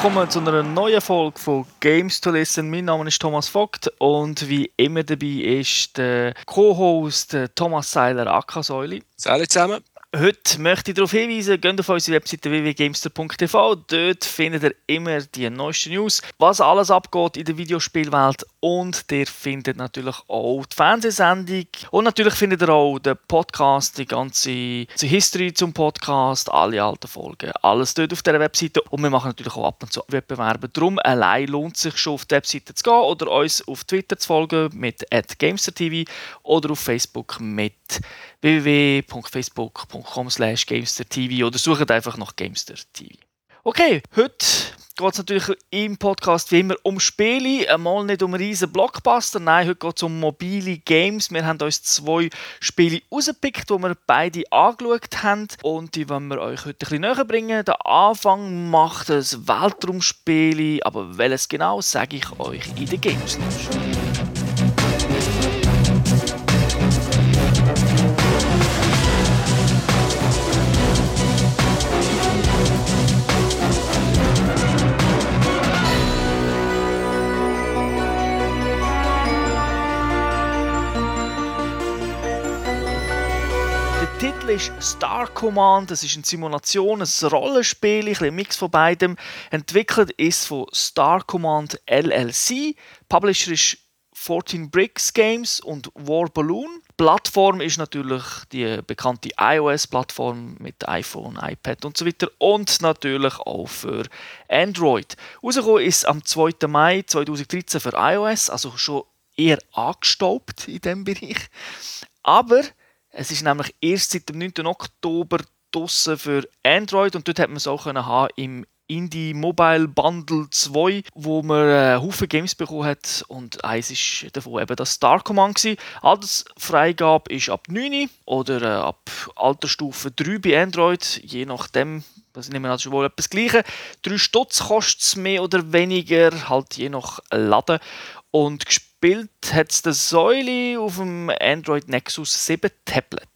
Willkommen zu einer neuen Folge von Games to Listen. Mein Name ist Thomas Vogt und wie immer dabei ist der Co-Host Thomas Seiler Akasäuli. Salut zusammen. Heute möchte ich darauf hinweisen, geht auf unsere Webseite www.gamester.tv. Dort findet ihr immer die neuesten News, was alles abgeht in der Videospielwelt. Und ihr findet natürlich auch die Fernsehsendung. Und natürlich findet ihr auch den Podcast, die ganze History zum Podcast, alle alten Folgen. Alles dort auf dieser Webseite. Und wir machen natürlich auch ab und zu Wettbewerbe. Darum allein lohnt es sich schon auf die Webseite zu gehen oder uns auf Twitter zu folgen mit GamesterTV oder auf Facebook mit www.facebook.com slash GamesterTV oder sucht einfach nach GamesterTV. Okay, heute geht es natürlich im Podcast wie immer um Spiele, einmal nicht um riesen Blockbuster, nein, heute geht es um mobile Games. Wir haben uns zwei Spiele rausgepickt, die wir beide angeschaut haben und die wollen wir euch heute ein bisschen näher bringen. Der Anfang macht es Weltraumspiele, aber welches genau, sage ich euch in der Games Lounge. Ist Star Command. Das ist eine Simulation, ein Rollenspiel, ein Mix von beidem. Entwickelt ist von Star Command LLC. Publisher ist 14 Bricks Games und War Balloon. Plattform ist natürlich die bekannte iOS-Plattform mit iPhone, iPad und so weiter und natürlich auch für Android. Rausgekommen ist am 2. Mai 2013 für iOS, also schon eher angestaubt in diesem Bereich. Aber es ist nämlich erst seit dem 9. Oktober draussen für Android und dort hat man es auch können haben im Indie Mobile Bundle 2, wo man äh, Games bekommen hat und eins ist davon eben das Star Command gewesen. Altersfreigabe ist ab 9 oder äh, ab Altersstufe 3 bei Android, je nachdem, das nehmen wir also wohl etwas Gleiche. 3 Stutz kostet es mehr oder weniger, halt je nach Laden. Und gespielt hat es der Säule auf dem Android Nexus 7 Tablet.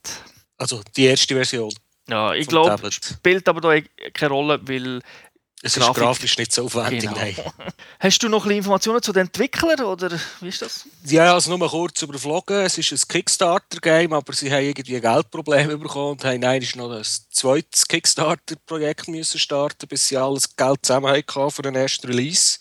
Also die erste Version. Ja, ich glaube, spielt aber da keine Rolle, weil es Grafik. ist grafisch nicht so aufwendig. Genau. Nein. Hast du noch ein Informationen zu den Entwicklern oder wie ist das? Ja, also nur mal kurz überflogen. Es ist ein Kickstarter-Game, aber sie haben irgendwie Geldprobleme bekommen und haben eigentlich noch ein zweites Kickstarter-Projekt müssen starten, bis sie alles Geld zusammen hatten für den ersten Release.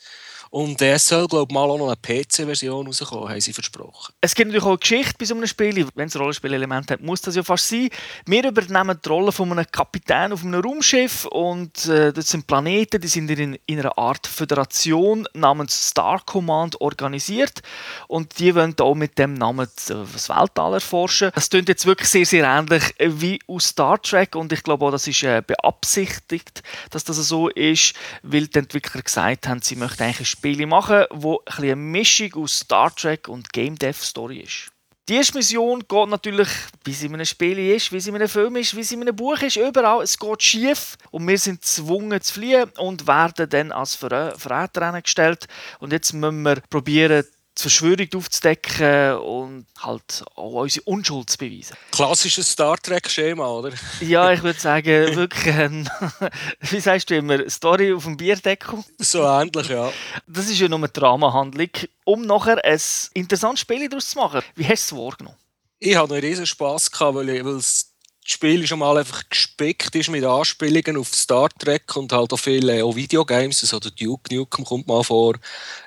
Und es soll, glaube ich, mal auch noch eine PC-Version rauskommen, haben sie versprochen. Es gibt natürlich auch eine Geschichte bei so einem Spiel. Wenn es Rollenspielelement hat, muss das ja fast sein. Wir übernehmen die Rolle von einem Kapitän auf einem Raumschiff und äh, das sind Planeten, die sind in, in einer Art Föderation namens Star Command organisiert und die wollen auch mit dem Namen das Weltall erforschen. Das klingt jetzt wirklich sehr, sehr ähnlich wie aus Star Trek und ich glaube auch, das ist äh, beabsichtigt, dass das so ist, weil die Entwickler gesagt haben, sie möchten eigentlich Spiele machen, wo ein eine Mischung aus Star Trek und Game Dev Story ist. Die erste Mission geht natürlich, wie sie in einem Spiel ist, wie sie in einem Film ist, wie sie in einem Buch ist, überall. Es geht schief und wir sind gezwungen zu fliehen und werden dann als Verräter gestellt. Und jetzt müssen wir probieren, die Verschwörung aufzudecken und halt auch unsere Unschuld zu beweisen. Klassisches Star Trek-Schema, oder? ja, ich würde sagen, wirklich, ein, wie sagst du immer, Story auf dem Bierdeckel? So ähnlich, ja. Das ist ja nur eine Dramahandlung, um nachher ein interessantes Spiel daraus zu machen. Wie hast du es wahrgenommen? Ich hatte einen riesen Spass, weil, ich, weil es Spiel schon mal einfach gespickt ist mit Anspielungen auf Star Trek und halt auch viele auch Videogames, also der Duke Nukem kommt mal vor,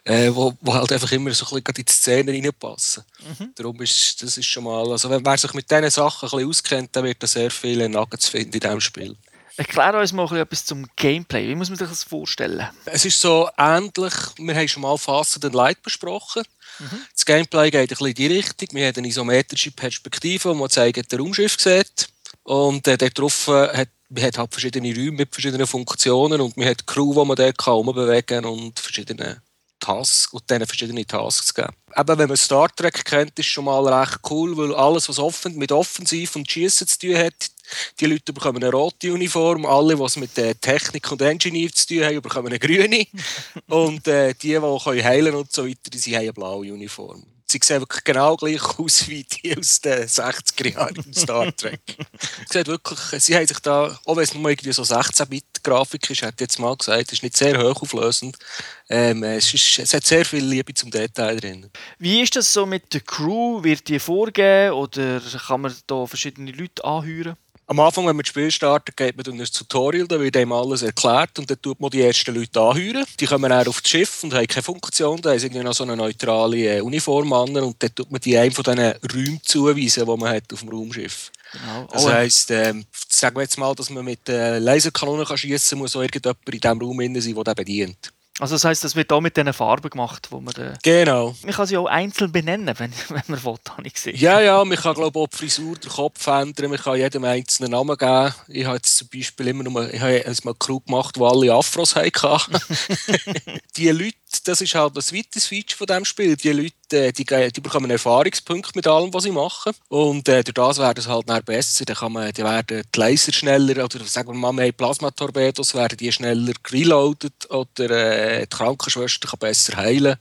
äh, wo, wo halt einfach immer so ein bisschen in die Szene reinpassen. Mhm. Darum ist das ist schon mal, also wenn wer sich mit diesen Sachen ein bisschen auskennt, dann wird er sehr viele Nuggets finden in diesem Spiel. Erklär uns mal etwas zum Gameplay. Wie muss man sich das vorstellen? Es ist so ähnlich, wir haben schon mal Fassen and Light besprochen. Mhm. Das Gameplay geht ein bisschen in die Richtung. Wir haben eine isometrische Perspektive, wo man zeigt, der Raumschiff sieht. Und äh, dort äh, hat man hat halt verschiedene Räume mit verschiedenen Funktionen und man hat Crew, die man dort kann bewegen und verschiedene Tasks und denen verschiedene Tasks geben. Eben, wenn man Star Trek kennt, ist schon mal recht cool, weil alles, was offen, mit Offensiv und Schießen zu tun hat, die Leute bekommen eine rote Uniform, alle, was mit der Technik und Engineer zu tun haben, bekommen eine grüne und äh, die, die können heilen und so weiter, die haben eine blaue Uniform sie sehen wirklich genau gleich aus wie die aus den 60er Jahren in Star Trek. sieht wirklich, sie haben sich da, auch wenn es nur irgendwie so 16-Bit Grafik ist, hat jetzt mal gesagt, ist nicht sehr hochauflösend. Ähm, es, ist, es hat sehr viel Liebe zum Detail drin. Wie ist das so mit der Crew? Wird die vorgehen oder kann man da verschiedene Leute anhören? Am Anfang, wenn man das Spiel startet, geht man durch ein Tutorial, da wird einem alles erklärt und dann tut man die ersten Leute anhören. Die kommen dann auf das Schiff und haben keine Funktion, da haben sie noch so eine neutrale äh, Uniform an und dann tut man die einem von diesen Räumen zuweisen, die man hat auf dem Raumschiff. Genau. Das oh, heisst, ähm, sagen wir jetzt mal, dass man mit äh, Laserkanonen schießen kann, muss auch irgendjemand in diesem Raum sein, der den bedient. Also das heisst, das wird auch mit diesen Farben gemacht, wo man... Äh, genau. Man kann sie auch einzeln benennen, wenn, wenn man will, habe ich gesehen. Ja, ja, man kann glaube ich auch die Frisur, den Kopf ändern, man kann jedem einzelnen Namen geben. Ich habe jetzt zum Beispiel immer nur, ich habe mal eine Crew gemacht, wo alle Afros hatten. die Leute, das ist halt das weiteres Feature von diesem Spiel. Die Leute, äh, die, die bekommen Erfahrungspunkte mit allem, was sie machen. Und äh, durch das werden es halt dann besser. Dann kann man, die werden die Laser schneller, oder sagen wir mal, wir Plasmatorpedos, werden die schneller reloaded oder äh, die Krankenschwester kann besser heilen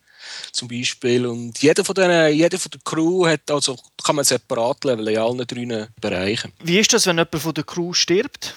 zum Beispiel. Und jeder von, denen, jeder von der Crew hat, also kann man separat leveln in allen drei Bereichen. Wie ist das, wenn jemand von der Crew stirbt?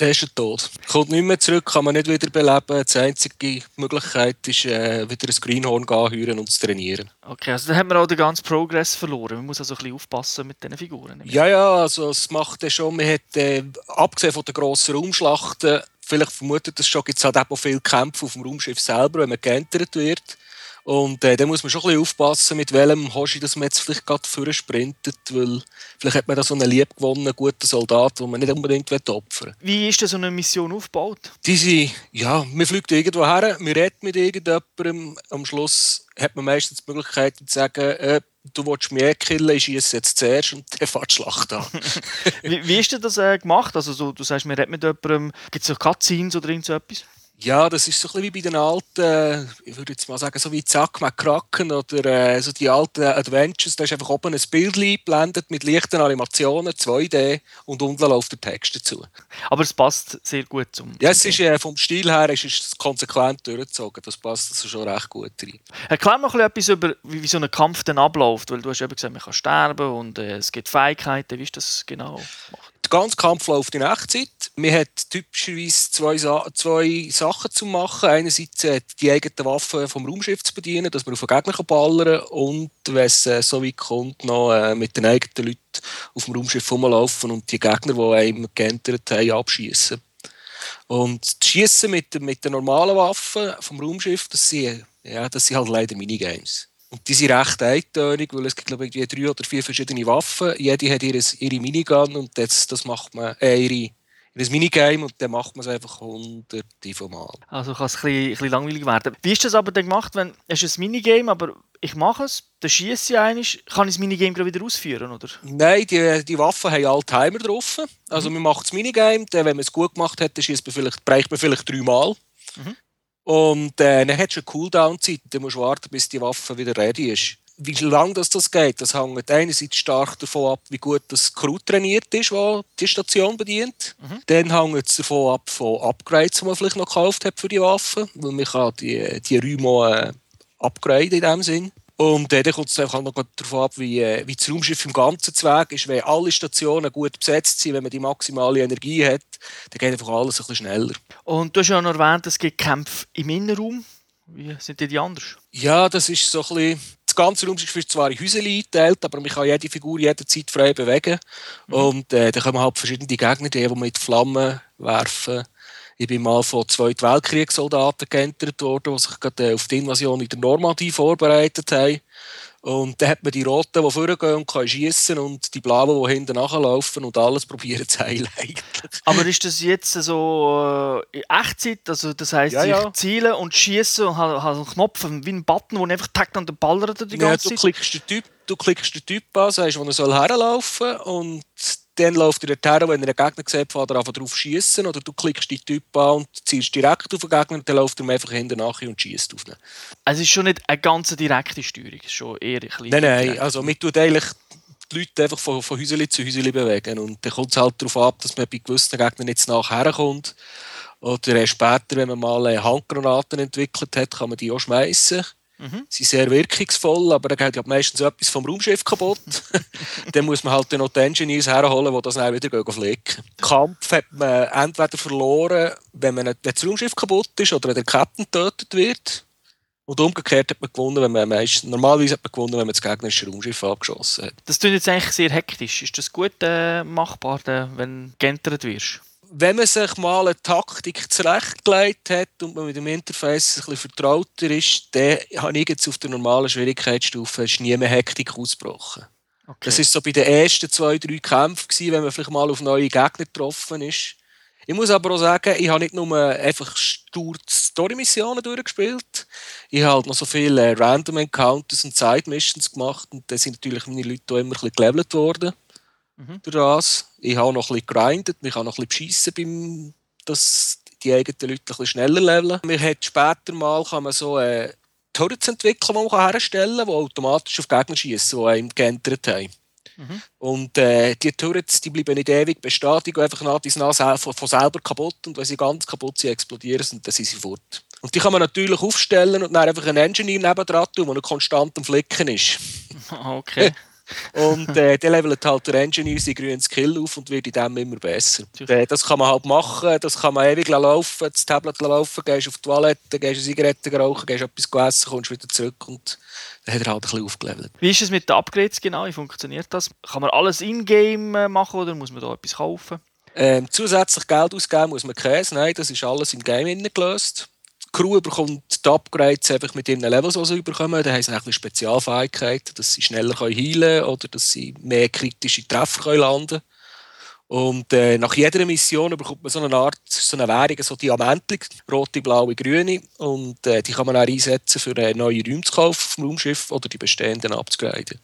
Der ist tot. Kommt nicht mehr zurück, kann man nicht wieder beleben. Die einzige Möglichkeit ist, äh, wieder ein Greenhorn anhören und zu trainieren. Okay, also dann hat man auch den ganzen Progress verloren. Man muss also ein bisschen aufpassen mit diesen Figuren. Ja, ja, also es macht ja schon, man hat, äh, abgesehen von den grossen Raumschlachten, vielleicht vermutet das schon, gibt es halt auch viele Kämpfe auf dem Raumschiff selber, wenn man geentert wird. Und äh, da muss man schon ein bisschen aufpassen, mit welchem Hoshi das man jetzt vielleicht gerade vorne sprintet, weil vielleicht hat man da so einen liebgewonnenen, guten Soldat, den man nicht unbedingt opfern will. Wie ist denn so eine Mission aufgebaut? Diese, ja, man fliegt irgendwo her, man redet mit irgendjemandem, am Schluss hat man meistens die Möglichkeit zu sagen, äh, du willst mich eh killen, ich schieße jetzt zuerst und dann fährt die Schlacht an. wie, wie ist denn das äh, gemacht? Also so, du sagst, man redet mit jemandem, gibt es so Cutscenes oder irgend so etwas? Ja, das ist so ein bisschen wie bei den alten, ich würde jetzt mal sagen, so wie Zack McCracken oder äh, so die alten Adventures. Da ist einfach oben ein Bild eingeblendet mit leichten Animationen, 2D und unten läuft der Text dazu. Aber es passt sehr gut zum. Ja, es ist äh, vom Stil her ist es konsequent durchgezogen. Das passt also schon recht gut rein. Erklär mal etwas über, wie, wie so ein Kampf dann abläuft, weil du hast eben gesagt, man kann sterben und äh, es gibt Fähigkeiten. Wie ist das genau gemacht? Der ganze Kampf läuft in Echtzeit. Man hat typischerweise zwei, zwei Sachen zu machen. Einerseits äh, die eigenen Waffen vom Raumschiff zu bedienen, dass man auf den Gegner ballern kann. Und wenn es äh, so weit kommt, noch äh, mit den eigenen Leuten auf dem Raumschiff rumlaufen und die Gegner, die einem geentert haben, abschießen. Und das Schießen mit, mit den normalen Waffen vom Raumschiff, das sind, ja, das sind halt leider Minigames. Und die sind recht eintönig, weil es gibt glaube ich drei oder vier verschiedene Waffen. Jede hat ihre, ihre Minigun und das, das macht man, äh, ihre, ihr Minigame und dann macht man es einfach hunderte von Mal. Also kann es ein bisschen, ein bisschen langweilig werden. Wie ist das aber dann gemacht, wenn es ein Minigame, aber ich mache es, dann schieße ich eigentlich, kann ich das Minigame wieder ausführen, oder? Nein, die, die Waffen haben alle Timer drauf. Also mhm. man macht das Minigame, dann, wenn man es gut gemacht hat, dann man vielleicht, man vielleicht dreimal. Mhm. Und äh, dann hat es eine Cooldown-Zeit, dann musst du warten, bis die Waffe wieder ready ist. Wie lange das, das geht, das hängt einerseits stark davon ab, wie gut das Crew trainiert ist, das die Station bedient. Mhm. Dann hängt es davon ab von Upgrades, die man vielleicht noch gekauft hat für die Waffe, weil man kann die, die Räume äh, upgraden in dem Sinn. Und äh, dann kommt es auch noch darauf ab, wie, äh, wie das Raumschiff im ganzen Zweig ist. Wenn alle Stationen gut besetzt sind, wenn man die maximale Energie hat, dann geht einfach alles ein bisschen schneller. Und du hast ja noch erwähnt, es gibt Kämpfe im Innenraum. Wie sind die, die anders? Ja, das ist so ein bisschen das ganze Raumschiff ist zwar in Häuser eingeteilt, aber man kann jede Figur jederzeit frei bewegen. Mhm. Und äh, dann kommen halt verschiedene Gegner, die, die mit Flammen werfen. Ich bin mal von Zweiten Weltkriegssoldaten geentert worden, die sich gerade äh, auf die Invasion in der Normandie vorbereitet haben. Und dann hat man die Roten, die vorgehen und können schiessen und die Blauen, die hinten nachlaufen und alles probieren zu heilen. Aber ist das jetzt so äh, in Echtzeit? Also das heisst, ja, ja. ich ziele und schieße und habe, habe einen Knopf wie ein Button, wo einfach tackt und dann ballert die ganze ja, du Zeit? Klickst den typ, du klickst den Typ an, sagst, wo er soll herlaufen und dann läuft er her, wenn er einen Gegner sieht, fährt er einfach drauf schießen oder du klickst die Typ an und ziehst direkt auf den Gegner und dann läuft er einfach hinten nachher und schießt auf ihn. Also es ist schon nicht eine ganz direkte Steuerung, es ist schon eher ein bisschen... Nein, nein, also man tut eigentlich die Leute einfach von, von Häuseli zu Häuseli bewegen und dann kommt es halt darauf ab, dass man bei gewissen Gegnern nicht nachher kommt. Oder später, wenn man mal Handgranaten entwickelt hat, kann man die auch schmeißen Mhm. Sie sind sehr wirkungsvoll, aber dann geht ja meistens etwas vom Raumschiff kaputt. dann muss man halt noch die Engineers herholen, die das dann wieder flicken. Den Kampf hat man entweder verloren, wenn, man, wenn das Raumschiff kaputt ist oder wenn der Captain getötet wird. Und umgekehrt hat man gewonnen, wenn man meistens, normalerweise hat man gewonnen, wenn man das gegnerische Raumschiff abgeschossen hat. Das klingt jetzt eigentlich sehr hektisch. Ist das gut äh, machbar, wenn du geentert wirst? Wenn man sich mal eine Taktik zurechtgelegt hat und man mit dem Interface ein bisschen vertrauter ist, dann habe ich jetzt auf der normalen Schwierigkeitsstufe ist nie mehr Hektik ausgebrochen. Okay. Das war so bei den ersten zwei, drei Kämpfen, gewesen, wenn man vielleicht mal auf neue Gegner getroffen ist. Ich muss aber auch sagen, ich habe nicht nur einfach stur Story-Missionen durchgespielt, ich habe halt noch so viele Random Encounters und Side-Missions gemacht und da sind natürlich meine Leute auch immer ein bisschen gelevelt worden mhm. das. Ich habe noch ein bisschen gegrindet, ich habe noch ein bisschen beschissen, beim, dass die eigenen Leute ein bisschen schneller leveln. Man hat später mal kann man so äh, Turrets entwickeln, die man herstellen kann, die automatisch auf Gegner schießen, die einem geentert haben. Mhm. Und äh, die Turrets die bleiben nicht ewig bestehen, die gehen einfach nach dies nach von, von selber kaputt und wenn sie ganz kaputt sind, explodieren sie und dann sind sie fort. Und die kann man natürlich aufstellen und dann einfach einen Engineer nebendran tun, der konstant am Flicken ist. Okay. Und äh, der levelt halt der Engineer seinen grünen Skill auf und wird in dem immer besser. Äh, das kann man halt machen, das kann man ewig laufen, das Tablet laufen, gehst auf die Toilette, gehst eine Zigarette rauchen, gehst etwas essen, kommst wieder zurück und dann hat er halt ein bisschen aufgelevelt. Wie ist es mit den Upgrades genau? Wie funktioniert das? Kann man alles in-game äh, machen oder muss man da etwas kaufen? Ähm, zusätzlich Geld ausgeben muss man Käse. Nein, das ist alles im Game gelöst. Crew bekommt die Upgrades einfach mit ihren Levels, die sie bekommen. Da haben sie ein Spezialfähigkeiten, dass sie schneller heilen können oder dass sie mehr kritische Treffer landen können. Und äh, nach jeder Mission bekommt man so eine Art, so eine Währung, so Diamantchen, rote, blaue, grüne. Und äh, die kann man auch einsetzen, für äh, neue Räume zu kaufen vom Raumschiff oder die bestehenden abzugraden.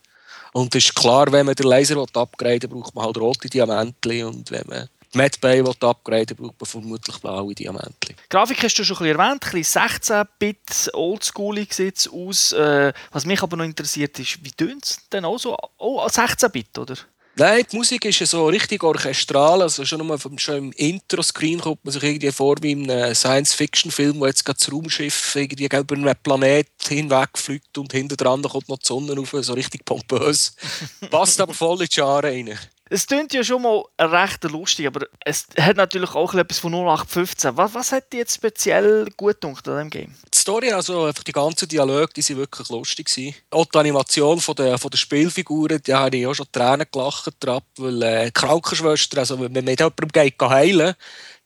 Und es ist klar, wenn man den Laser upgraden will, braucht man halt rote Diamantchen. Und wenn man Medbay upgraden braucht man vermutlich blaue Diamanten. Grafik hast du schon ein bisschen erwähnt, ein 16-Bit oldschoolig sieht es aus. Äh, was mich aber noch interessiert ist, wie tönt es denn auch so? Oh, 16-Bit, oder? Nein, die Musik ist ja so richtig orchestral. Also schon, nur vom, schon im Intro-Screen kommt man sich irgendwie vor wie in einem Science-Fiction-Film, wo jetzt gerade das Raumschiff irgendwie über einen Planet hinwegfliegt und hinten dran kommt noch die Sonne auf, so richtig pompös. Passt aber voll in die Jahre rein. Es klingt ja schon mal recht lustig, aber es hat natürlich auch etwas von 0815. Was, was hat dir jetzt speziell gut gedacht an diesem Game? Die Story, also einfach die ganzen Dialoge, die sind wirklich lustig gewesen. Auch die Animation von der, von der Spielfiguren, die habe ich auch schon Tränen gelacht, weil äh, Krankenschwester, also wenn man mit jemandem geht, heilen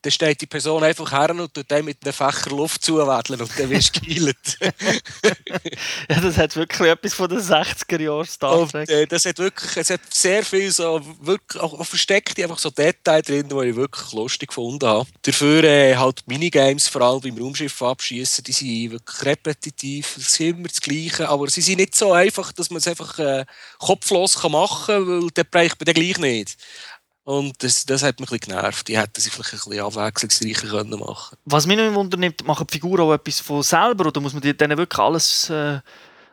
dann steht die Person einfach her und tut dann mit einem Fächer Luft zuwedeln und dann wirst du geheilt. ja, das hat wirklich etwas von den 60er Jahren Star Trek. Und, äh, das hat wirklich, es hat sehr viel so, wirklich, auch versteckte einfach so Details drin, die ich wirklich lustig gefunden habe. Dafür äh, halt Minigames, vor allem beim Raumschiff abschießen, die sind wirklich repetitiv, es ist immer das Gleiche, aber sie sind nicht so einfach, dass man es einfach äh, kopflos machen kann, weil dann braucht man den gleich nicht. Und das, das hat mich ein bisschen genervt. Die hätten sie vielleicht ein bisschen abwechslungsreicher können machen Was mich noch wundert, machen die Figuren auch etwas von selber oder muss man denen wirklich alles äh,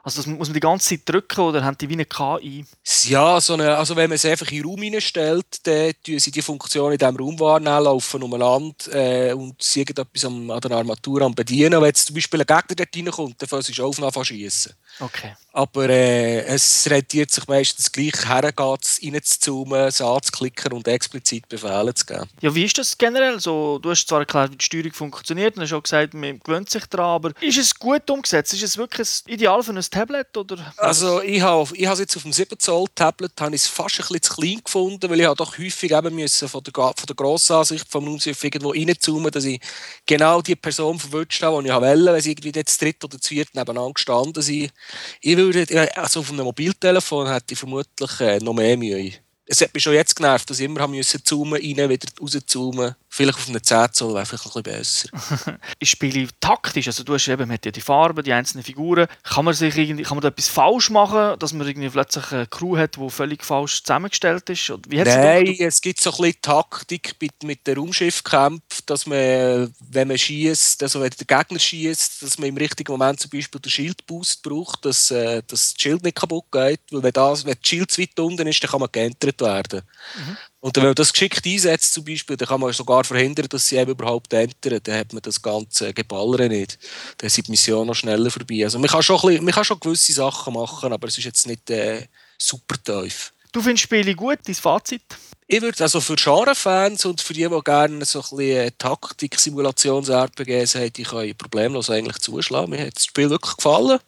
also das muss man die ganze Zeit drücken oder haben die wie eine KI? Ja, so eine, also wenn man es einfach in den Raum hineinstellt, dann tun sie die Funktion in diesem Raum wahrnehmen, laufen umeinander äh, und sie etwas an, der Armatur am bedienen. Wenn jetzt zum Beispiel ein Gegner dort reinkommt, dann fängt sie auf an schießen. Okay. Aber äh, es rentiert sich meistens gleich hergehen, reinzuzoomen, es anzuklicken und explizit Befehle zu geben. Ja, wie ist das generell? So, du hast zwar erklärt, wie die Steuerung funktioniert und hast auch gesagt, man gewöhnt sich daran, aber ist es gut umgesetzt? Ist es wirklich ideal für ein Tablet? Oder? Also ich habe ich es jetzt auf dem 7 Zoll Tablet habe ich es fast ein bisschen zu klein gefunden, weil ich habe doch häufig eben müssen von der, von der Grossansicht vom Raumschiff irgendwo reinzoomen, dass ich genau die Person verwünscht habe, die ich wollte, wenn sie irgendwie jetzt dritt oder viert nebeneinander gestanden sind. Ich würde, also auf einem Mobiltelefon hätte ich vermutlich äh, noch mehr Mühe. Es hat mich schon jetzt genervt, dass ich immer haben müssen zoomen, rein, wieder rauszoomen vielleicht auf einem 10 Zoll wäre vielleicht ein bisschen besser. ich spiele taktisch, also du hast eben, man hat ja die Farben, die einzelnen Figuren. Kann man sich irgendwie, kann man da etwas falsch machen, dass man irgendwie plötzlich eine Crew hat, die völlig falsch zusammengestellt ist? Wie Nein, es gibt so ein bisschen Taktik mit, mit dem Raumschiffkampf, dass man, wenn man schießt, also wenn der Gegner schießt, dass man im richtigen Moment zum Beispiel den Schildboost braucht, dass, äh, dass das Schild nicht kaputt geht, weil wenn, das, wenn das Schild zu weit unten ist, dann kann man geentert werden. Mhm. Und wenn man das geschickt einsetzt zum Beispiel, dann kann man sogar verhindern, dass sie eben überhaupt entern. Dann hat man das ganze Geballere nicht. Dann sind die Missionen noch schneller vorbei. Also man kann schon, bisschen, man kann schon gewisse Sachen machen, aber es ist jetzt nicht äh, super tief. Du findest Spiele gut, dein Fazit? Ich würde also für Genre-Fans und für die, die gerne so ein bisschen Taktik-Simulations-RPGs haben, die können problemlos eigentlich zuschlagen. Mir hat das Spiel wirklich gefallen.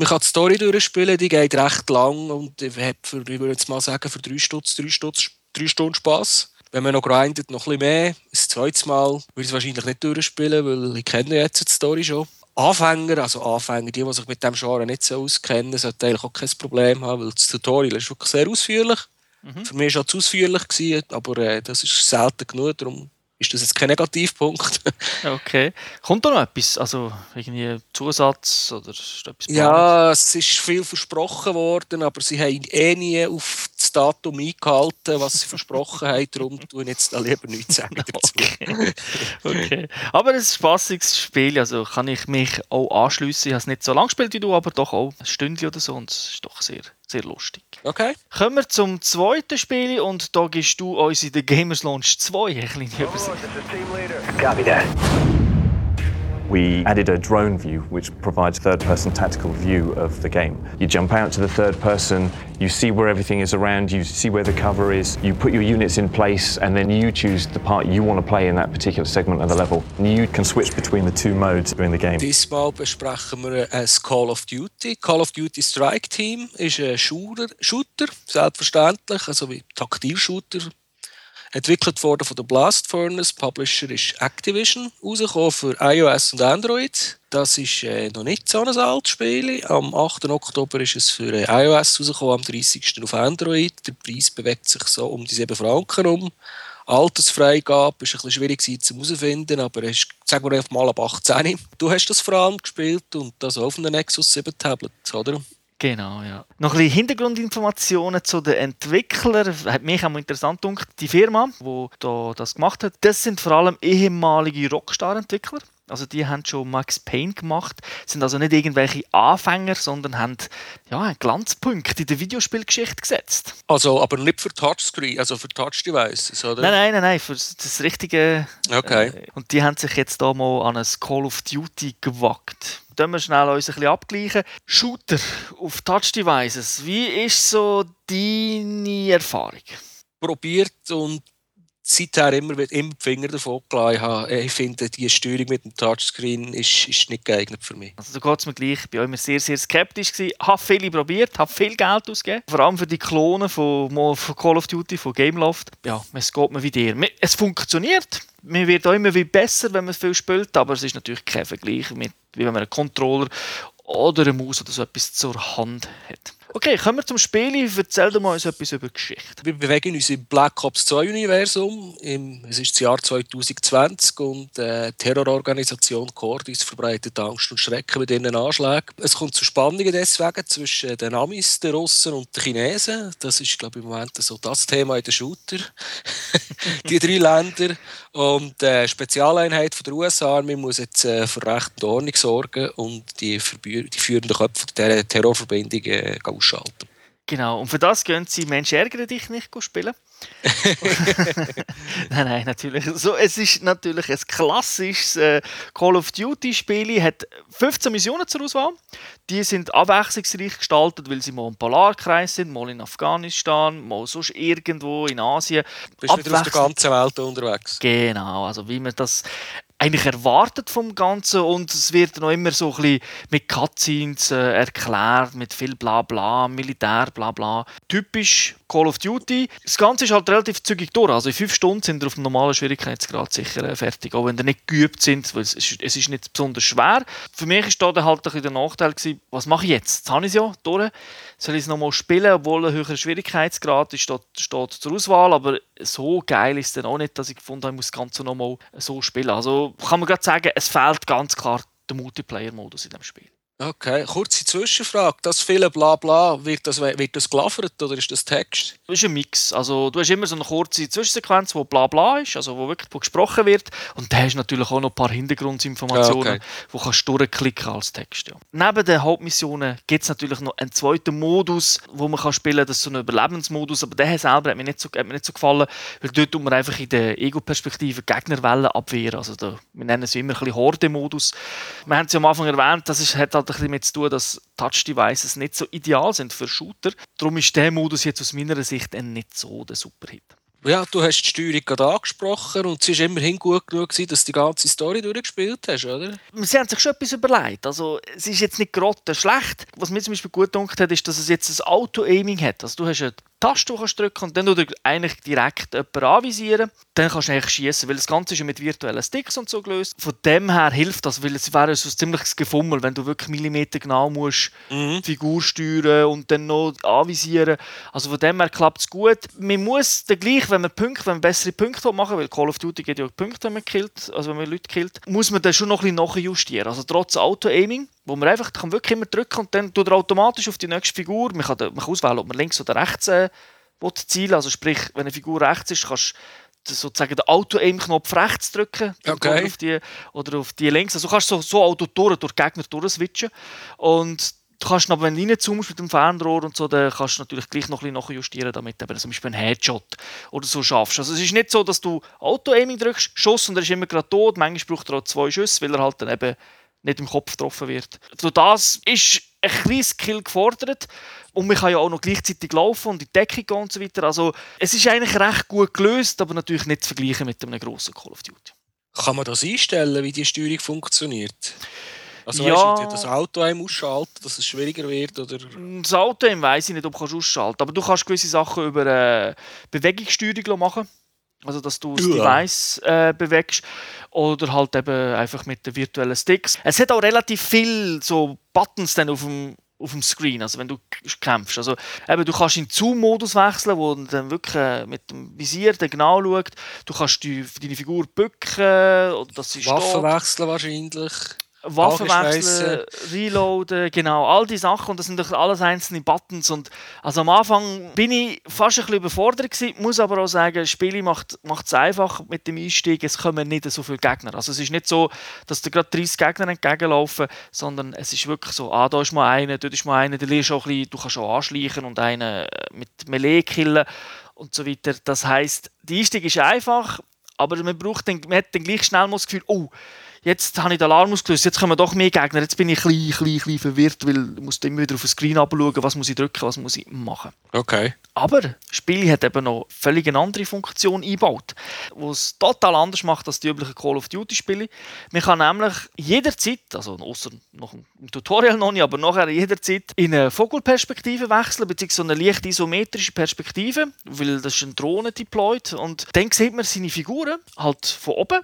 Man kann die Story durchspielen, die geht recht lang und ich habe für, ich würde jetzt mal sagen, für drei Stunden, drei Stunden, drei Stunden Spass. Wenn man noch grindet, noch ein bisschen mehr. Ein zweites Mal würde ich es wahrscheinlich nicht durchspielen, weil ich kenne jetzt die Story schon. Anfänger, also Anfänger, die, die sich mit dem Genre nicht so auskennen, sollten eigentlich auch kein Problem haben, weil das Tutorial ist wirklich sehr ausführlich. Mhm. Für mich war es zu ausführlich, gewesen, aber äh, das ist selten genug, darum ist das jetzt kein Negativpunkt. okay. Kommt da noch etwas? Also irgendwie Zusatz oder ist etwas Ja, es ist viel versprochen worden, aber sie haben eh nie auf das Datum eingehalten, was sie versprochen haben. Darum tue ich jetzt da lieber nichts sagen dazu. okay. okay. Aber es ist ein spaßiges Spiel, also kann ich mich auch anschließen. Ich habe es nicht so lange gespielt wie du, aber doch auch ein Stündchen oder so und es ist doch sehr sehr lustig. Okay. Kommen wir zum zweiten Spiel und da gibst du uns in der Gamers Launch 2 ein kleine Übersicht. Copy that. We added a drone view, which provides third-person tactical view of the game. You jump out to the third person, you see where everything is around, you see where the cover is, you put your units in place, and then you choose the part you want to play in that particular segment of the level. And you can switch between the two modes during the game. Diesmal besprechen wir äh, ein Call of Duty. Call of Duty Strike Team ist ein Shooter, Shooter selbstverständlich, also wie Taktilshooter Entwickelt worden von der Blast Furnace. Publisher ist Activision. Rausgekommen für iOS und Android. Das ist äh, noch nicht so ein altes Spiel. Am 8. Oktober ist es für äh, iOS rausgekommen, am 30. auf Android. Der Preis bewegt sich so um die 7 Franken um. Altersfreigabe ist ein bisschen schwierig zu herausfinden, aber es ist, sagen wir mal ab 18. Du hast das vor allem gespielt und das auf einem Nexus 7 Tablet, oder? Genau, ja. Noch ein bisschen Hintergrundinformationen zu den Entwicklern. Hat mich auch interessant gedacht. Die Firma, die da das gemacht hat, das sind vor allem ehemalige Rockstar-Entwickler. Also die haben schon Max Payne gemacht, sind also nicht irgendwelche Anfänger, sondern haben ja, einen Glanzpunkt in der Videospielgeschichte gesetzt. Also aber nicht für Touchscreen, also für Touch-Devices, oder? Nein, nein, nein, nein, für das richtige. Okay. Äh, und die haben sich jetzt da mal an ein Call of Duty gewagt. Dann wir schnell uns ein bisschen abgleichen. Shooter auf Touch-Devices, wie ist so deine Erfahrung? Probiert und seither immer, immer die Finger davon gelegt habe. Ich finde, die Steuerung mit dem Touchscreen ist, ist nicht geeignet für mich. Also da geht es mir gleich. Ich war immer sehr, sehr skeptisch. Ich habe viele probiert, habe viel Geld ausgegeben. Vor allem für die Klonen von, von Call of Duty, von Gameloft. Ja, es geht mir wie dir. Es funktioniert. Man wird auch immer wie besser, wenn man viel spielt, aber es ist natürlich kein Vergleich mit, wie wenn man einen Controller oder eine Maus oder so etwas zur Hand hat. Okay, kommen wir zum Spiel. Erzähl doch mal uns etwas über die Geschichte. Wir bewegen uns im Black Ops 2 Universum. Es ist das Jahr 2020 und äh, die Terrororganisation Cordis verbreitet Angst und Schrecken mit ihren Anschlägen. Es kommt zu Spannungen deswegen zwischen den Amis, den Russen und den Chinesen. Das ist, glaube ich, im Moment so das Thema in den Shooter. die drei Länder. Und die äh, Spezialeinheit von der US-Armee muss jetzt äh, für Recht und Ordnung sorgen und die, die führenden Köpfe der Terrorverbindung äh, ausschalten. Genau, und für das gehen sie Mensch ärgere dich nicht spielen. nein, nein, natürlich. So, es ist natürlich ein klassisches äh, Call of Duty Spiel. hat 15 Missionen zur Auswahl. Die sind abwechslungsreich gestaltet, weil sie mal im Polarkreis sind, mal in Afghanistan, mal sonst irgendwo in Asien. Bist wieder auf der ganzen Welt unterwegs. Genau, also wie man das eigentlich erwartet vom Ganzen und es wird noch immer so ein bisschen mit Cutscenes äh, erklärt, mit viel Blabla, Militär, Blabla. Typisch Call of Duty. Das Ganze ist halt relativ zügig durch. Also in fünf Stunden sind wir auf dem normalen Schwierigkeitsgrad sicher äh, fertig, auch wenn wir nicht geübt sind, weil es ist, es ist nicht besonders schwer. Für mich war da halt ein bisschen der Nachteil, gewesen, was mache ich jetzt? Jetzt habe ich es ja durch. Soll ich es nochmal spielen, obwohl ein höherer Schwierigkeitsgrad ist, steht, steht zur Auswahl, aber so geil ist es dann auch nicht, dass ich gefunden habe, ich muss das Ganze nochmal so spielen. Also kann man gerade sagen, es fehlt ganz klar der Multiplayer-Modus in dem Spiel. Okay, kurze Zwischenfrage. Das viele Blabla, wird das, wird das geliefert oder ist das Text? Das ist ein Mix. Also, du hast immer so eine kurze Zwischensequenz, wo Blabla ist, also wo wirklich gesprochen wird. Und da hast du natürlich auch noch ein paar Hintergrundinformationen, ja, okay. wo kannst du durchklicken als Text. Ja. Neben den Hauptmissionen gibt es natürlich noch einen zweiten Modus, wo man kann spielen kann. Das ist so ein Überlebensmodus. Aber der selber hat mir nicht so, hat mir nicht so gefallen, weil dort tut man einfach in der Ego-Perspektive Gegnerwellen abwehren. Also da, wir nennen es immer ein bisschen Horde-Modus. Wir haben es ja am Anfang erwähnt, das ist, hat halt ein bisschen damit zu tun, dass Touch-Devices nicht so ideal sind für Shooter. Darum ist der Modus jetzt aus meiner Sicht nicht so der Superhit. Ja, du hast die Steuerung gerade angesprochen und es war immerhin gut genug, dass du die ganze Story durchgespielt hast, oder? Sie haben sich schon etwas überlegt. Also, es ist jetzt nicht gerade schlecht. Was mir zum Beispiel gut gedacht hat, ist, dass es jetzt ein Auto-Aiming hat. Also, du hast eine Taste kannst drücken und dann du eigentlich direkt jemanden anvisieren. Dann kannst du eigentlich schießen, weil das Ganze ist ja mit virtuellen Sticks und so gelöst. Von dem her hilft das, weil es wäre so ein ziemliches Gefummel, wenn du wirklich Millimeter genau musst mhm. Figur steuern und dann noch anvisieren. Also von dem her klappt es gut. Man muss dann gleich, wenn man Punkte, wenn man bessere Punkte machen will, weil Call of Duty geht ja Punkte, wenn man killt, also wenn man Leute killt, muss man dann schon noch ein bisschen nachjustieren. Also trotz Auto-Aiming wo man einfach kann wirklich immer drücken und dann tut er automatisch auf die nächste Figur. Man kann, man kann auswählen, ob man links oder rechts äh, zielen Also sprich, wenn eine Figur rechts ist, kannst du sozusagen den Auto-Aim-Knopf rechts drücken okay. oder, auf die, oder auf die links. Also du kannst so, so Auto durch, durch Gegner durchswitchen. Und du kannst aber, wenn du reinzoomst mit dem Fernrohr und so, dann kannst du natürlich gleich noch ein bisschen justieren, damit du zum Beispiel einen Headshot oder so schaffst. Also es ist nicht so, dass du Auto-Aiming drückst, Schuss und er ist immer gerade tot. Manchmal braucht er auch zwei Schüsse, weil er halt dann eben nicht im Kopf getroffen wird. Durch das ist ein kleiner Skill gefordert und man kann ja auch noch gleichzeitig laufen und in die Deckung gehen und so weiter. Also es ist eigentlich recht gut gelöst, aber natürlich nicht zu vergleichen mit einem grossen Call of Duty. Kann man das einstellen, wie die Steuerung funktioniert? Also ja. weißt du, das Auto einem ausschalten, dass es schwieriger wird? Oder? Das Auto weiß ich nicht, ob du ausschalten kannst. Aber du kannst gewisse Sachen über äh, Bewegungssteuerung machen. Also, dass du das ja. Device äh, bewegst oder halt eben einfach mit den virtuellen Sticks. Es hat auch relativ viel so Buttons dann auf dem, auf dem Screen, also wenn du kämpfst. Also eben, du kannst in Zoom-Modus wechseln, wo dann wirklich äh, mit dem Visier dann genau schaut. Du kannst die, deine Figur bücken oder dass sie Waffen wechseln wahrscheinlich. Waffen wechseln, reloaden, genau, all die Sachen. Und das sind doch alles einzelne Buttons. Und also am Anfang bin ich fast ein bisschen überfordert gewesen, muss aber auch sagen, das Spiel macht es einfach mit dem Einstieg, es kommen nicht so viele Gegner, also es ist nicht so, dass da gerade 30 Gegner entgegenlaufen, sondern es ist wirklich so, ah, da ist mal einer, dort ist mal einer, du, lernst auch ein bisschen, du kannst auch anschleichen und einen äh, mit Melee killen und so weiter, das heißt, der Einstieg ist einfach, aber man braucht dann, man hat dann gleich schnell mal das Gefühl, oh, jetzt habe ich den Alarm ausgelöst, jetzt kommen doch mehr Gegner, jetzt bin ich ein bisschen, klein, klein verwirrt, weil ich muss immer wieder auf den Screen abschauen, was muss ich drücken, was muss ich machen. Okay. Aber das Spiel hat eben noch völlig eine andere Funktion eingebaut, die es total anders macht als die üblichen Call of Duty Spiele. Man kann nämlich jederzeit, also außer noch im Tutorial noch nicht, aber nachher jederzeit in eine Vogelperspektive wechseln, beziehungsweise eine leicht isometrische Perspektive, weil das ist eine Drohne deployed und dann sieht man seine Figuren halt von oben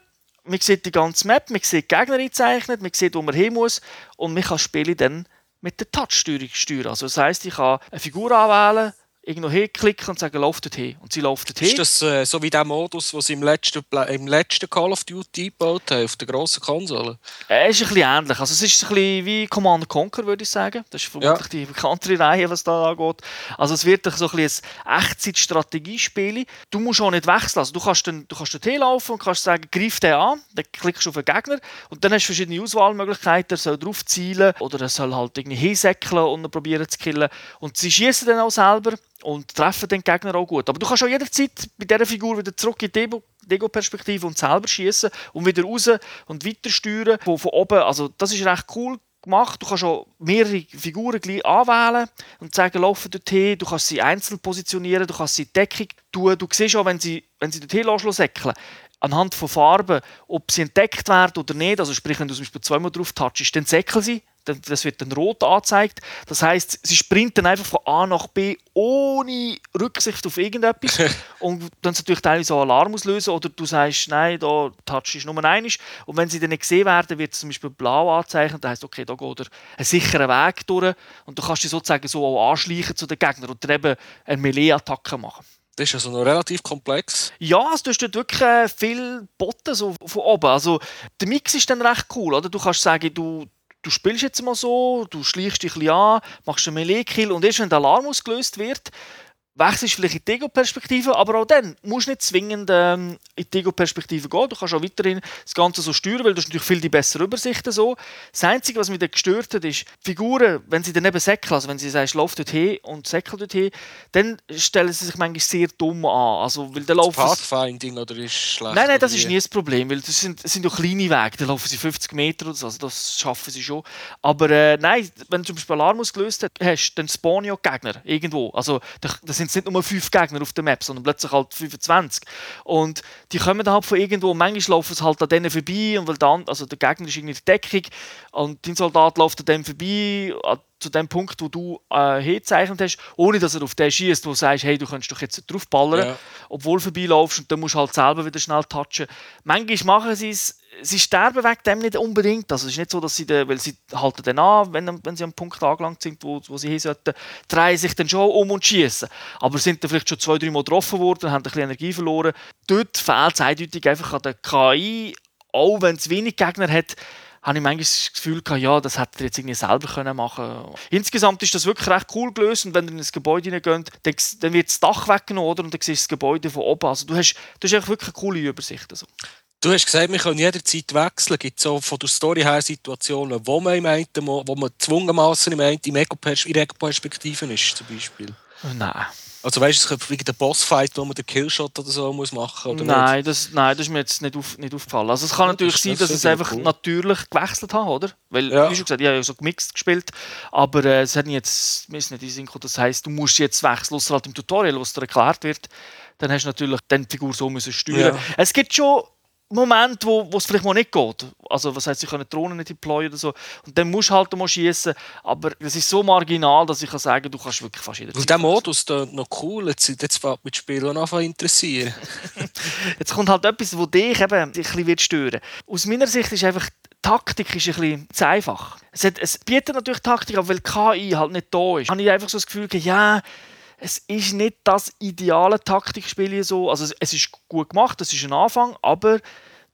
man sieht die ganze Map, man sieht die Gegner eingezeichnet, man sieht, wo man hin muss und man kann das Spiel dann mit der Touch-Steuerung steuern. Also das heisst, ich kann eine Figur anwählen, irgendwo hinklicken und sagen, lauf dorthin. Und sie läuft dorthin. Ist das äh, so wie der Modus, den sie im letzten, im letzten Call of Duty gebaut haben, auf der grossen Konsole? Äh, ist ein bisschen ähnlich. Also es ist ein bisschen wie Command Conquer, würde ich sagen. Das ist vermutlich ja. die bekanntere Reihe, was da angeht. Also es wird so ein, bisschen ein Echtzeit-Strategiespiel. Du musst auch nicht wechseln. Also du kannst, dann, du kannst dorthin laufen und kannst sagen, greif den an, dann klickst du auf den Gegner und dann hast du verschiedene Auswahlmöglichkeiten. Er soll drauf zielen oder er soll halt irgendwie hinsäckeln und probieren zu killen. Und sie schießen dann auch selber und treffen den Gegner auch gut. Aber du kannst auch jederzeit bei dieser Figur wieder zurück in die Dego-Perspektive und selber schießen und wieder raus und weiter steuern von, von oben. Also das ist recht cool gemacht. Du kannst auch mehrere Figuren gleich anwählen und sagen, laufen dorthin. Du kannst sie einzeln positionieren, du kannst sie in Deckung tun. Du siehst auch, wenn sie, wenn sie dorthin säckeln, anhand von Farben, ob sie entdeckt werden oder nicht. Also sprich, wenn du zum Beispiel zweimal drauf touchst, dann säckeln sie das wird dann rot angezeigt. Das heißt, sie sprinten einfach von A nach B ohne Rücksicht auf irgendetwas und dann natürlich teilweise so Alarm auslösen oder du sagst, nein, da Touch ist nur einisch und wenn sie dann nicht gesehen werden, wird es zum Beispiel blau anzeichnet. Das heißt, okay, da geht er einen sicheren Weg durch und du kannst dich sozusagen so auch anschleichen zu den Gegnern und dann eben eine Melee-Attacke machen. Das ist also noch relativ komplex. Ja, es tust dort wirklich äh, viel Botten so von oben. Also der Mix ist dann recht cool, oder? Du kannst sagen, du du spielst jetzt mal so, du schleichst dich ein bisschen an, machst einen Melee-Kill und erst wenn der Alarm ausgelöst wird, wechselst vielleicht in die Ego-Perspektive, aber auch dann musst du nicht zwingend ähm, in die Ego-Perspektive gehen. Du kannst auch weiterhin das Ganze so steuern, weil du hast natürlich viel die bessere Übersicht so. Das Einzige, was mich dann gestört hat, ist, Figuren, wenn sie dann eben säckeln, also wenn sie sagen, lauf dort hin und säckel dort hin, dann stellen sie sich manchmal sehr dumm an. Also, weil dann laufen Pathfinding oder ist schlecht? Nein, nein, das ist nie das Problem, weil das sind, das sind ja kleine Wege, dann laufen sie 50 Meter oder so, also das schaffen sie schon. Aber äh, nein, wenn du zum Beispiel Alarm ausgelöst hast, dann spawnen ja Gegner irgendwo. Also, das sind sind es nicht nur fünf Gegner auf der Map, sondern plötzlich halt 25. Und die kommen dann halt von irgendwo manchmal laufen sie halt an denen vorbei und weil dann, also der Gegner ist irgendwie der Deckung und dein Soldat läuft an dem vorbei, zu dem Punkt, wo du äh, hingezeichnet hast, ohne dass er auf den schießt, wo du sagst, hey, du kannst doch jetzt draufballern, ja. obwohl du vorbeilaufst und dann musst du halt selber wieder schnell touchen. Manchmal machen sie es, sie sterben wegen dem nicht unbedingt. Also es ist nicht so, dass sie, den, weil sie halten dann an, wenn, wenn sie am Punkt angelangt sind, wo, wo sie hin sollten, drehen sich dann schon um und schießen. Aber sind dann vielleicht schon zwei, drei Mal getroffen worden, haben ein bisschen Energie verloren. Dort fehlt es eindeutig einfach an der KI, auch wenn es wenig Gegner hat, habe ich manchmal das Gefühl gehabt, ja, das hätte er jetzt irgendwie selber können machen Insgesamt ist das wirklich recht cool gelöst und wenn ihr in ein Gebäude hineingeht, dann, dann wird das Dach weggenommen oder? und dann siehst du das Gebäude von oben. Also du hast, du hast wirklich eine coole Übersicht. Also. Du hast gesagt, wir können jederzeit wechseln. Gibt es so von der Story her Situationen, wo man im einen, wo man zwungenermaßen im einen, in Ego-Perspektiven ist, zum Beispiel? Nein. Also weißt du, wegen der Bossfight, wo man den Killshot oder so muss machen oder nein, das, nein, das ist mir jetzt nicht, auf, nicht aufgefallen. Also es kann ja, natürlich das, sein, dass es einfach cool. natürlich gewechselt hat, oder? Weil, ja. wie schon gesagt, ich habe ja so gemixt gespielt, aber äh, es hat jetzt, mir ist nicht in Sinn das heisst, du musst jetzt wechseln, außer halt im Tutorial, was dir erklärt wird, dann hast du natürlich die Figur so müssen steuern. Ja. Es gibt schon Moment, wo, wo es vielleicht mal nicht geht. Also, was heißt, sie können Drohnen nicht deployen oder so. Und dann musst du halt mal schießen. Aber das ist so marginal, dass ich kann sagen, du kannst wirklich fast jederzeit. Und der Modus ist noch cool. Jetzt, jetzt fängt mit Spielen an interessieren. jetzt kommt halt etwas, wo dich eben ein bisschen stören wird. Aus meiner Sicht ist einfach Taktik ist ein bisschen zu einfach. Es, hat, es bietet natürlich Taktik, aber weil KI halt nicht da ist, habe ich einfach so das Gefühl, ja, es ist nicht das ideale Taktikspiel so. Also es ist gut gemacht, es ist ein Anfang, aber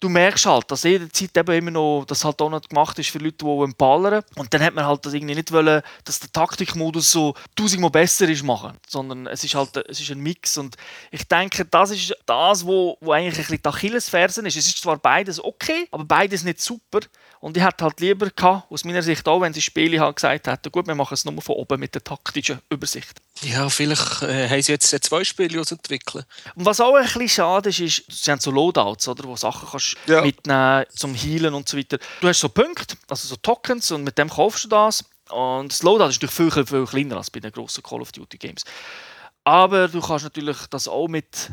du merkst halt, dass jederzeit eben immer noch, das halt auch nicht gemacht ist für Leute, die ballern Und dann hat man halt das irgendwie nicht wollen, dass der Taktikmodus so tausendmal besser ist machen, sondern es ist halt, es ist ein Mix und ich denke, das ist das, wo, wo eigentlich ein bisschen die Achillesfersen ist. Es ist zwar beides okay, aber beides nicht super und ich hätte halt lieber gehabt, aus meiner Sicht auch, wenn sie Spiele halt gesagt hätten, gut, wir machen es nur von oben mit der taktischen Übersicht. Ja, vielleicht äh, haben sie jetzt zwei Spiele entwickelt. Und was auch ein bisschen schade ist, ist, sie haben so Loadouts, oder, wo Sachen kannst ja. mitnehmen zum Healen und so weiter. Du hast so Punkte, also so Tokens und mit dem kaufst du das. Und das Loadout ist natürlich viel, viel kleiner als bei den grossen Call of Duty Games. Aber du kannst natürlich das auch mit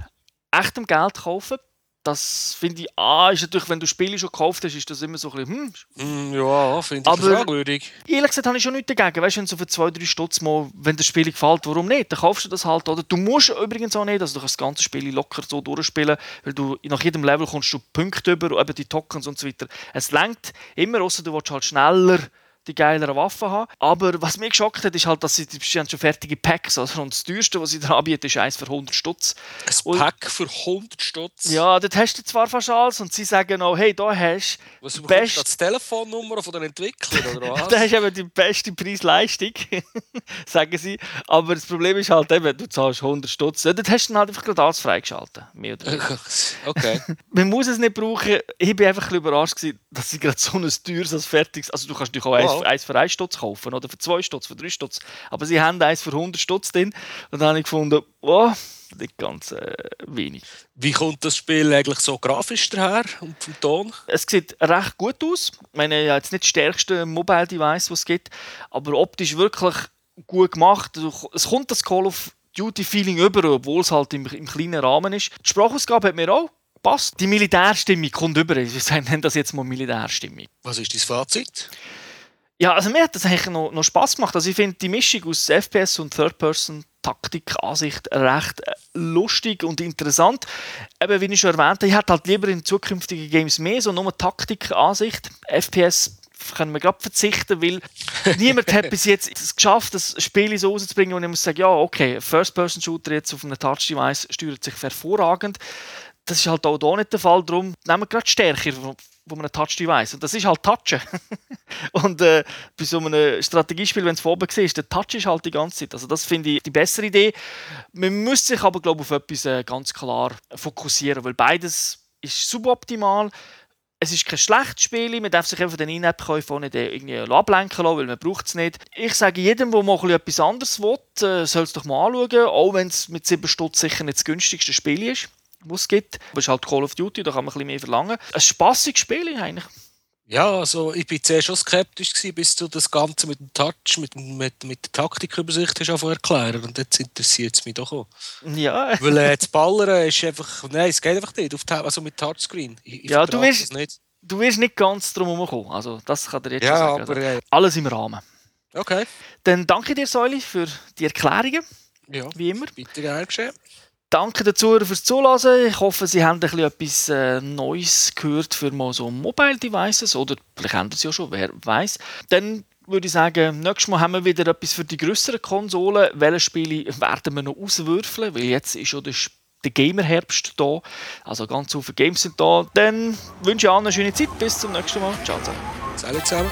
echtem Geld kaufen das finde ich, ah, ist natürlich, wenn du Spiele schon gekauft hast, ist das immer so ein bisschen, hm. Mm, ja, finde ich fragwürdig. Ehrlich gesagt habe ich schon nichts dagegen. Weißt du, wenn so für zwei, drei Stutz mal, wenn das Spiel gefällt, warum nicht? Dann kaufst du das halt, oder? Du musst übrigens auch nicht, also du kannst das ganze Spiel locker so durchspielen, weil du nach jedem Level kommst du Punkte über, eben die Tokens und so weiter. Es lenkt immer, außer du willst halt schneller die geileren Waffen haben. Aber was mich geschockt hat, ist halt, dass sie, sie haben schon fertige Packs also Und das teuerste, was sie da anbieten, ist eins für 100 Stutz. Ein und, Pack für 100 Stutz? Ja, dort hast du zwar fast alles und sie sagen auch, hey, da hast du Was, best... das Telefonnummer von den Entwicklern oder was? da hast du eben die beste Preis-Leistung, sagen sie. Aber das Problem ist halt eben, du zahlst 100 Stutz. Ja, dort hast du dann halt einfach gerade alles freigeschaltet. Mehr oder okay. Man muss es nicht brauchen. Ich bin einfach ein bisschen überrascht gewesen, dass sie gerade so ein teures als fertiges... Also du kannst dich auch wow wow. eins für 1 Stutz kaufen oder für 2 Stutz, für 3 Stutz. Aber sie haben eins für 100 Stutz drin. Und dann habe ich gefunden, oh, nicht ganz äh, wenig. Wie kommt das Spiel eigentlich so grafisch daher und vom Ton? Es sieht recht gut aus. Ich meine, ja, jetzt nicht das stärkste Mobile-Device, was es gibt, aber optisch wirklich gut gemacht. Es kommt das Call of Duty-Feeling über, obwohl es halt im, im kleinen Rahmen ist. Die Sprachausgabe hat mir auch passt. Die Militärstimmung kommt über. Wir nennen das jetzt mal Militärstimmung. Was ist dein Fazit? Ja, also mir hat das eigentlich noch, noch Spaß gemacht. Also ich finde die Mischung aus FPS und Third-Person Taktik-Ansicht recht äh, lustig und interessant. Eben, wie ich schon erwähnt habe, ich hätte halt lieber in zukünftigen Games mehr so nur Taktik-Ansicht. FPS können wir gerade verzichten, weil niemand hat bis jetzt es geschafft, das Spiel so rauszubringen und ich muss sagen, ja, okay, First-Person-Shooter jetzt auf einem Touch-Device steuert sich hervorragend. Das ist halt auch hier nicht der Fall. Darum nehmen wir gerade Stärke von einem Touch-Device. Und das ist halt Touchen. und äh, bei so einem Strategiespiel, wenn es von oben ist, der Touch ist halt die ganze Zeit. Also das finde ich die bessere Idee. Man muss sich aber, glaube ich, auf etwas äh, ganz klar fokussieren, weil beides ist suboptimal. Es ist kein schlechtes Spiel, man darf sich einfach den In-App-Käufer nicht äh, irgendwie ablenken lassen, weil man braucht es nicht. Ich sage jedem, der mal etwas anderes will, äh, soll es doch mal anschauen, auch wenn es mit 7 Stutz sicher nicht das günstigste Spiel ist was es gibt. Aber es ist halt Call of Duty, da kann man ein bisschen mehr verlangen. Ein spassiges Spiel eigentlich. Ja, also ich bin zuerst schon skeptisch gewesen, bis du das Ganze mit dem Touch, mit, mit, mit der Taktikübersicht hast erklären und jetzt interessiert es mich doch auch. Ja. Weil äh, das Ballern ist einfach, nein, es geht einfach nicht, auf also mit Touchscreen. Ich, ich ja, du wirst, nicht. du wirst nicht ganz drum herum kommen, also das kann dir jetzt ja, schon sagen. Aber, also, alles im Rahmen. Okay. Dann danke dir, Säuli, für die Erklärungen. Ja, wie immer. Bitte gerne geschehen. Danke den Zuhörern fürs Zuhören. Ich hoffe, Sie haben ein etwas äh, Neues gehört für mal so Mobile Devices oder vielleicht haben Sie es ja schon, wer weiß. Dann würde ich sagen, nächstes Mal haben wir wieder etwas für die größeren Konsolen. Welche Spiele werden wir noch auswürfeln? Weil jetzt ist schon der, der Gamer-Herbst da. Also ganz viele Games sind da. Dann wünsche ich allen eine schöne Zeit. Bis zum nächsten Mal. Ciao zusammen. Salut zusammen.